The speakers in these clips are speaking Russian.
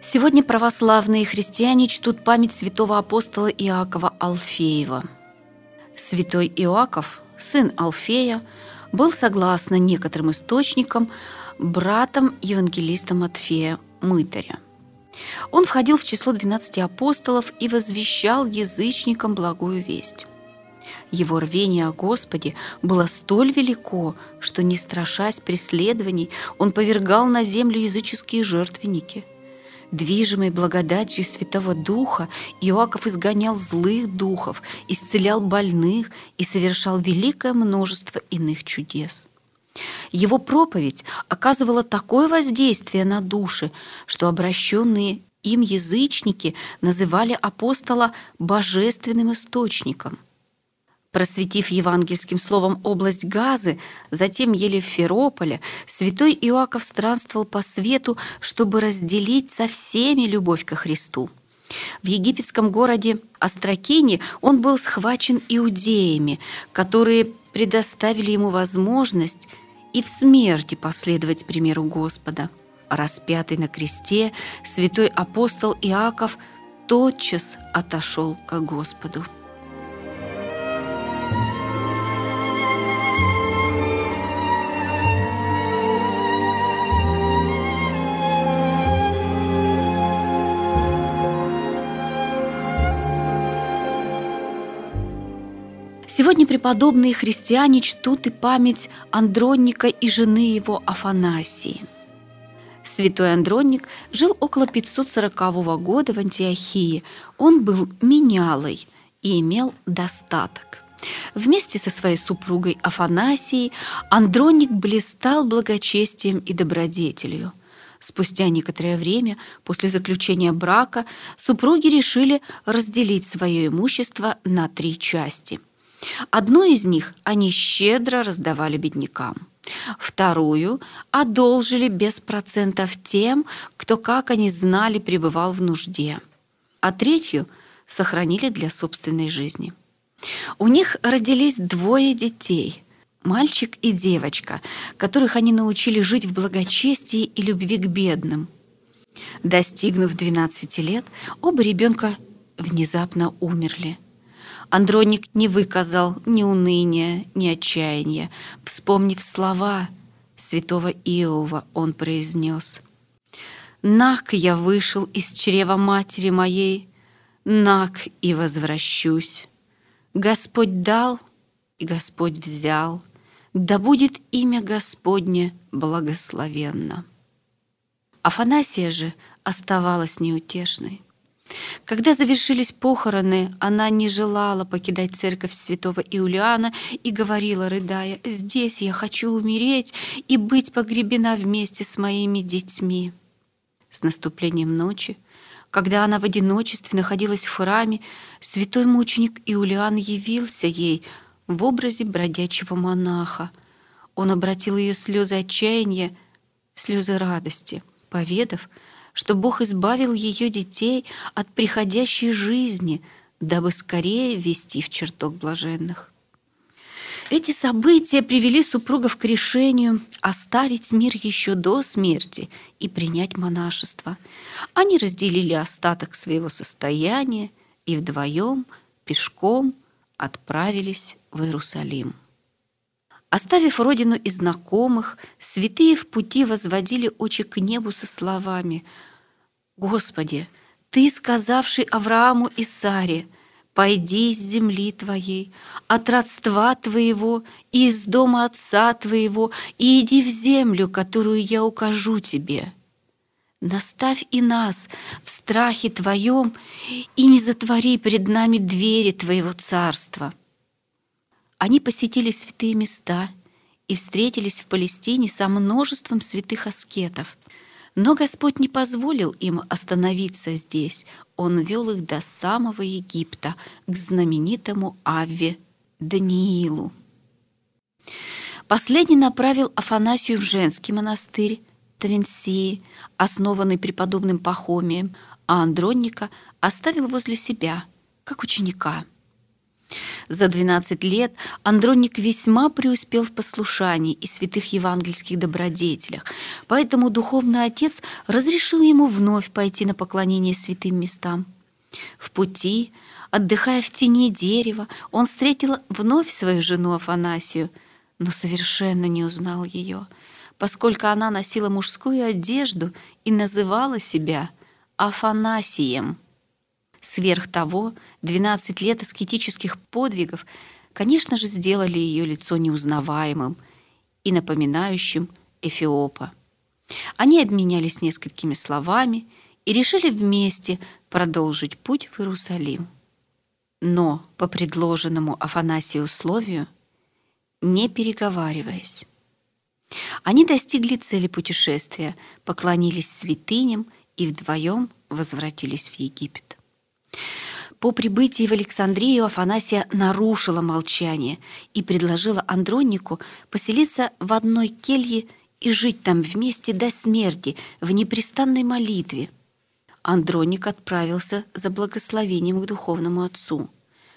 Сегодня православные христиане чтут память святого апостола Иакова Алфеева. Святой Иаков, сын Алфея, был, согласно некоторым источникам, братом евангелиста Матфея Мытаря. Он входил в число 12 апостолов и возвещал язычникам благую весть. Его рвение о Господе было столь велико, что, не страшась преследований, он повергал на землю языческие жертвенники. Движимый благодатью Святого Духа, Иоаков изгонял злых духов, исцелял больных и совершал великое множество иных чудес. Его проповедь оказывала такое воздействие на души, что обращенные им язычники называли апостола божественным источником – Просветив евангельским словом область Газы, затем Елеферополя, святой Иоаков странствовал по свету, чтобы разделить со всеми любовь ко Христу. В египетском городе Астракине он был схвачен иудеями, которые предоставили ему возможность и в смерти последовать примеру Господа. Распятый на кресте, святой апостол Иаков тотчас отошел к Господу. Сегодня преподобные христиане чтут и память Андронника и жены его Афанасии. Святой Андронник жил около 540 года в Антиохии. Он был менялой и имел достаток. Вместе со своей супругой Афанасией Андроник блистал благочестием и добродетелью. Спустя некоторое время после заключения брака супруги решили разделить свое имущество на три части – Одну из них они щедро раздавали беднякам. Вторую одолжили без процентов тем, кто, как они знали, пребывал в нужде. А третью сохранили для собственной жизни. У них родились двое детей – мальчик и девочка, которых они научили жить в благочестии и любви к бедным. Достигнув 12 лет, оба ребенка внезапно умерли – Андроник не выказал ни уныния, ни отчаяния. Вспомнив слова святого Иова, он произнес «Нак я вышел из чрева матери моей, нак и возвращусь. Господь дал, и Господь взял, да будет имя Господне благословенно». Афанасия же оставалась неутешной. Когда завершились похороны, она не желала покидать церковь святого Иулиана и говорила, рыдая, «Здесь я хочу умереть и быть погребена вместе с моими детьми». С наступлением ночи, когда она в одиночестве находилась в храме, святой мученик Иулиан явился ей в образе бродячего монаха. Он обратил ее слезы отчаяния слезы радости, поведав, что Бог избавил ее детей от приходящей жизни, дабы скорее ввести в чертог блаженных. Эти события привели супругов к решению оставить мир еще до смерти и принять монашество. Они разделили остаток своего состояния и вдвоем пешком отправились в Иерусалим. Оставив родину и знакомых, святые в пути возводили очи к небу со словами – Господи, Ты, сказавший Аврааму и Саре, «Пойди из земли Твоей, от родства Твоего и из дома отца Твоего, и иди в землю, которую я укажу Тебе». Наставь и нас в страхе Твоем и не затвори перед нами двери Твоего царства. Они посетили святые места и встретились в Палестине со множеством святых аскетов, но Господь не позволил им остановиться здесь. Он вел их до самого Египта, к знаменитому Авве Даниилу. Последний направил Афанасию в женский монастырь Тавенсии, основанный преподобным Пахомием, а Андронника оставил возле себя, как ученика. За 12 лет Андроник весьма преуспел в послушании и святых евангельских добродетелях, поэтому духовный отец разрешил ему вновь пойти на поклонение святым местам. В пути, отдыхая в тени дерева, он встретил вновь свою жену Афанасию, но совершенно не узнал ее, поскольку она носила мужскую одежду и называла себя Афанасием. Сверх того, 12 лет аскетических подвигов, конечно же, сделали ее лицо неузнаваемым и напоминающим Эфиопа. Они обменялись несколькими словами и решили вместе продолжить путь в Иерусалим. Но по предложенному Афанасию условию, не переговариваясь. Они достигли цели путешествия, поклонились святыням и вдвоем возвратились в Египет. По прибытии в Александрию Афанасия нарушила молчание и предложила Андронику поселиться в одной келье и жить там вместе до смерти в непрестанной молитве. Андроник отправился за благословением к духовному отцу,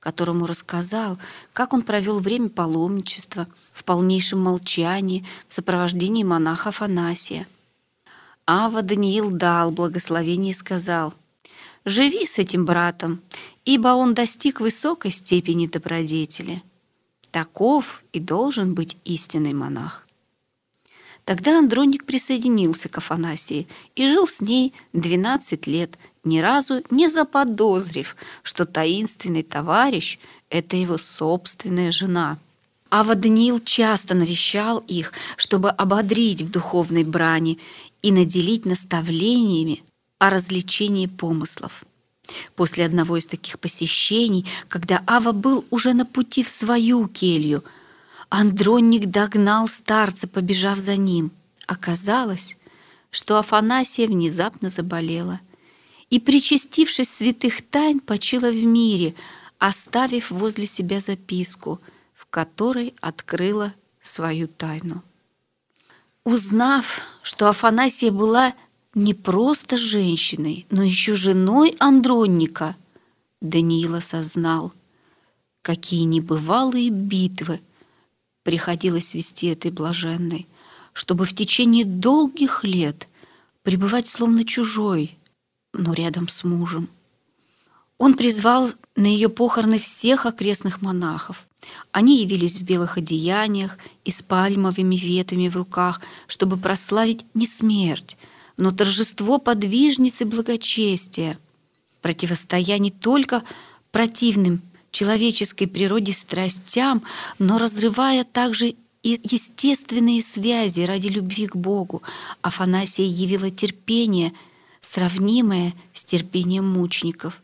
которому рассказал, как он провел время паломничества в полнейшем молчании в сопровождении монаха Афанасия. Ава Даниил дал благословение и сказал – Живи с этим братом, ибо он достиг высокой степени добродетели. Таков и должен быть истинный монах. Тогда Андроник присоединился к Афанасии и жил с ней 12 лет, ни разу не заподозрив, что таинственный товарищ – это его собственная жена. Ава Даниил часто навещал их, чтобы ободрить в духовной брани и наделить наставлениями о развлечении помыслов. После одного из таких посещений, когда Ава был уже на пути в свою келью, Андронник догнал старца, побежав за ним. Оказалось, что Афанасия внезапно заболела и, причастившись святых тайн, почила в мире, оставив возле себя записку, в которой открыла свою тайну. Узнав, что Афанасия была не просто женщиной, но еще женой Андронника, Даниил осознал, какие небывалые битвы приходилось вести этой блаженной, чтобы в течение долгих лет пребывать словно чужой, но рядом с мужем. Он призвал на ее похороны всех окрестных монахов. Они явились в белых одеяниях и с пальмовыми ветвями в руках, чтобы прославить не смерть, но торжество подвижницы благочестия, противостоя не только противным человеческой природе страстям, но разрывая также и естественные связи ради любви к Богу. Афанасия явила терпение, сравнимое с терпением мучеников,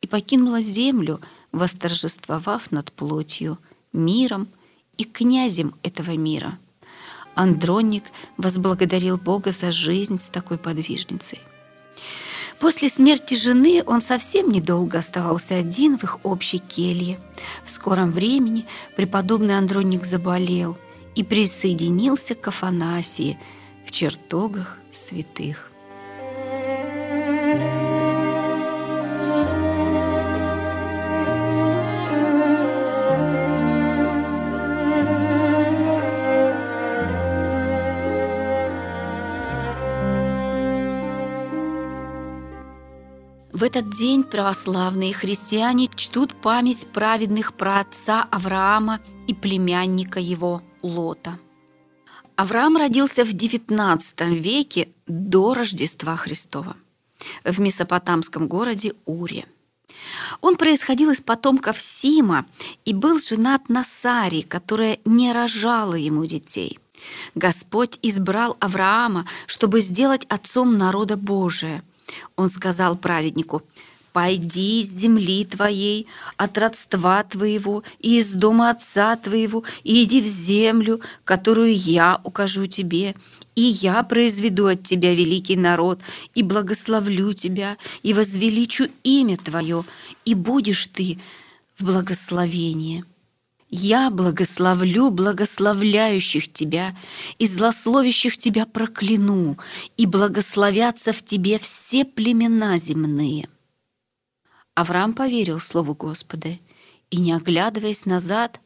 и покинула землю, восторжествовав над плотью, миром и князем этого мира. Андроник возблагодарил Бога за жизнь с такой подвижницей. После смерти жены он совсем недолго оставался один в их общей келье. В скором времени преподобный Андроник заболел и присоединился к Афанасии в чертогах святых. В этот день православные христиане чтут память праведных праотца Авраама и племянника его Лота. Авраам родился в XIX веке до Рождества Христова в месопотамском городе Уре. Он происходил из потомков Сима и был женат на Саре, которая не рожала ему детей. Господь избрал Авраама, чтобы сделать отцом народа Божия – он сказал праведнику, «Пойди из земли твоей, от родства твоего и из дома отца твоего, и иди в землю, которую я укажу тебе, и я произведу от тебя великий народ, и благословлю тебя, и возвеличу имя твое, и будешь ты в благословении». Я благословлю благословляющих тебя, и злословящих тебя прокляну, и благословятся в тебе все племена земные». Авраам поверил слову Господа и, не оглядываясь назад,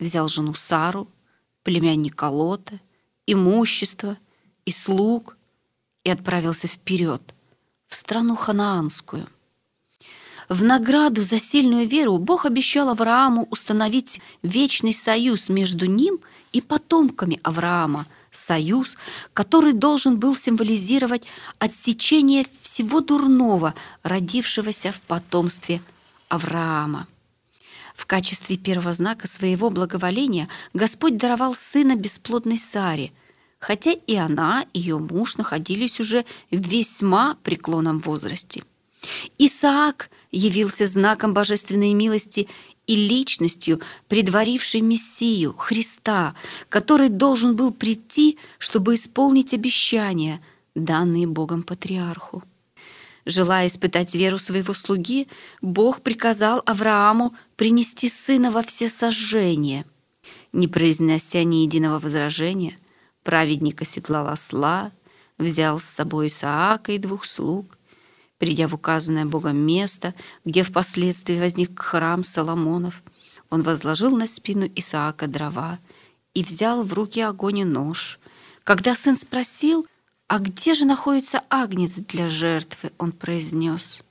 взял жену Сару, племянника Лота, имущество и слуг и отправился вперед, в страну ханаанскую. В награду за сильную веру Бог обещал Аврааму установить вечный союз между ним и потомками Авраама, союз, который должен был символизировать отсечение всего дурного, родившегося в потомстве Авраама. В качестве первого знака своего благоволения Господь даровал сына бесплодной Саре, хотя и она, и ее муж находились уже в весьма преклонном возрасте. Исаак явился знаком божественной милости и личностью, предварившей Мессию, Христа, который должен был прийти, чтобы исполнить обещания, данные Богом патриарху. Желая испытать веру своего слуги, Бог приказал Аврааму принести сына во все сожжения. Не произнося ни единого возражения, праведник оседлал осла, взял с собой Исаака и двух слуг. Придя в указанное Богом место, где впоследствии возник храм Соломонов, он возложил на спину Исаака дрова и взял в руки огонь и нож. Когда сын спросил, «А где же находится агнец для жертвы?» Он произнес,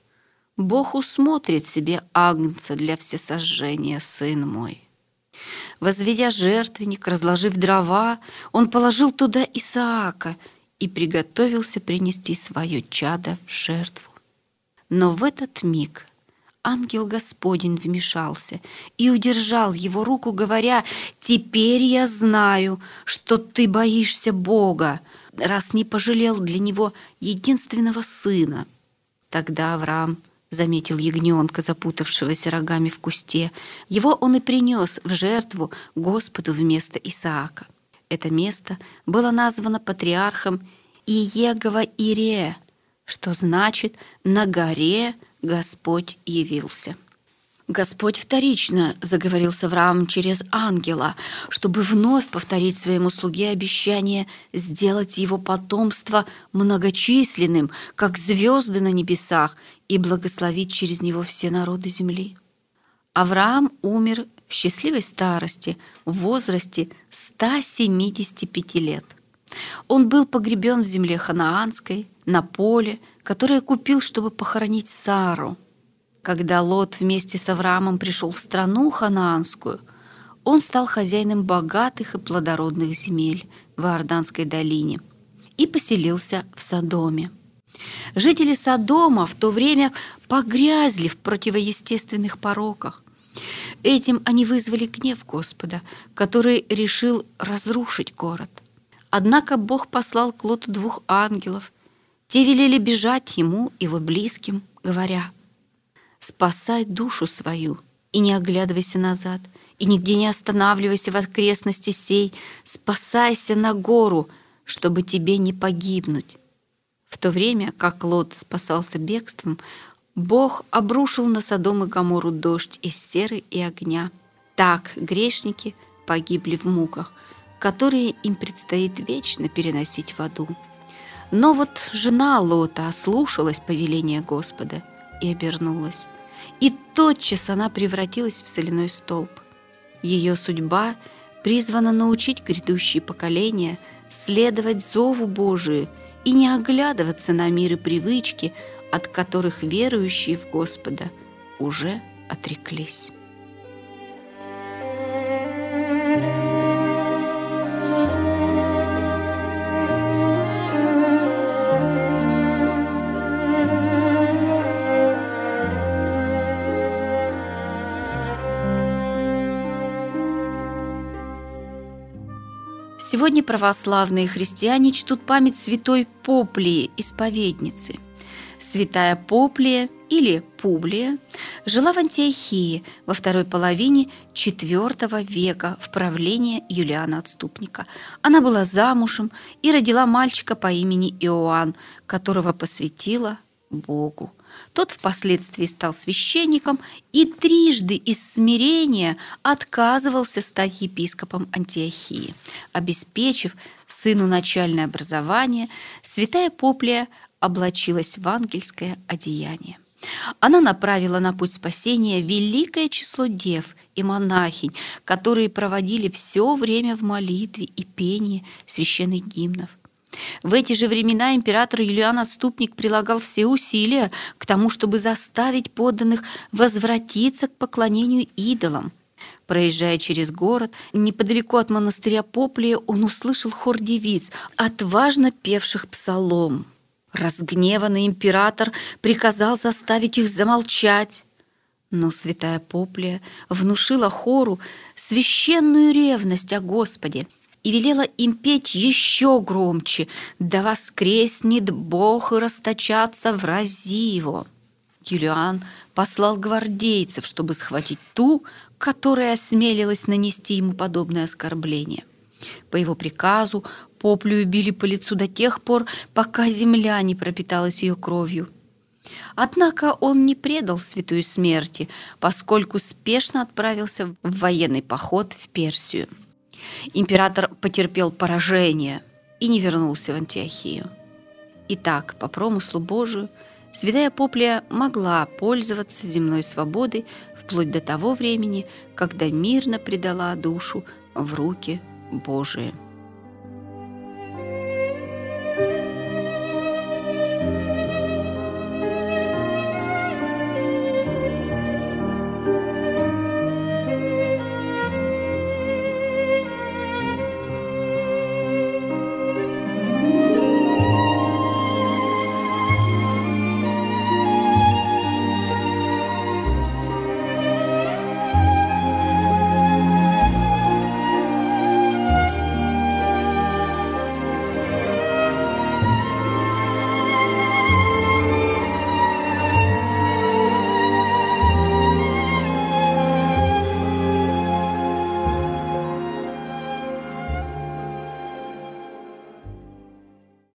«Бог усмотрит себе агнца для всесожжения, сын мой». Возведя жертвенник, разложив дрова, он положил туда Исаака и приготовился принести свое чадо в жертву. Но в этот миг ангел Господень вмешался и удержал его руку, говоря, «Теперь я знаю, что ты боишься Бога, раз не пожалел для него единственного сына. Тогда Авраам заметил ягненка, запутавшегося рогами в кусте. Его он и принес в жертву Господу вместо Исаака. Это место было названо патриархом Иегова Ире, что значит «на горе Господь явился». Господь вторично заговорил с Авраамом через ангела, чтобы вновь повторить своему слуге обещание сделать его потомство многочисленным, как звезды на небесах, и благословить через него все народы земли. Авраам умер в счастливой старости, в возрасте 175 лет. Он был погребен в земле ханаанской, на поле, которое купил, чтобы похоронить Сару – когда Лот вместе с Авраамом пришел в страну ханаанскую, он стал хозяином богатых и плодородных земель в Иорданской долине и поселился в Содоме. Жители Содома в то время погрязли в противоестественных пороках. Этим они вызвали гнев Господа, который решил разрушить город. Однако Бог послал к Лоту двух ангелов. Те велели бежать ему его близким, говоря – спасай душу свою и не оглядывайся назад, и нигде не останавливайся в окрестности сей, спасайся на гору, чтобы тебе не погибнуть. В то время, как Лот спасался бегством, Бог обрушил на Содом и Гомору дождь из серы и огня. Так грешники погибли в муках, которые им предстоит вечно переносить в аду. Но вот жена Лота ослушалась повеления Господа и обернулась и тотчас она превратилась в соляной столб. Ее судьба призвана научить грядущие поколения следовать зову Божию и не оглядываться на мир и привычки, от которых верующие в Господа уже отреклись. Сегодня православные христиане чтут память святой Поплии, исповедницы. Святая Поплия или Публия жила в Антиохии во второй половине IV века в правлении Юлиана Отступника. Она была замужем и родила мальчика по имени Иоанн, которого посвятила Богу. Тот впоследствии стал священником и трижды из смирения отказывался стать епископом Антиохии. Обеспечив сыну начальное образование, святая Поплия облачилась в ангельское одеяние. Она направила на путь спасения великое число дев и монахинь, которые проводили все время в молитве и пении священных гимнов. В эти же времена император Юлиан Отступник прилагал все усилия к тому, чтобы заставить подданных возвратиться к поклонению идолам. Проезжая через город, неподалеку от монастыря Поплия, он услышал хор девиц, отважно певших псалом. Разгневанный император приказал заставить их замолчать. Но святая Поплия внушила хору священную ревность о Господе и велела им петь еще громче «Да воскреснет Бог и расточаться в его». Юлиан послал гвардейцев, чтобы схватить ту, которая осмелилась нанести ему подобное оскорбление. По его приказу Поплю били по лицу до тех пор, пока земля не пропиталась ее кровью. Однако он не предал святую смерти, поскольку спешно отправился в военный поход в Персию. Император потерпел поражение и не вернулся в Антиохию. Итак, по промыслу Божию, святая Поплия могла пользоваться земной свободой вплоть до того времени, когда мирно предала душу в руки Божии.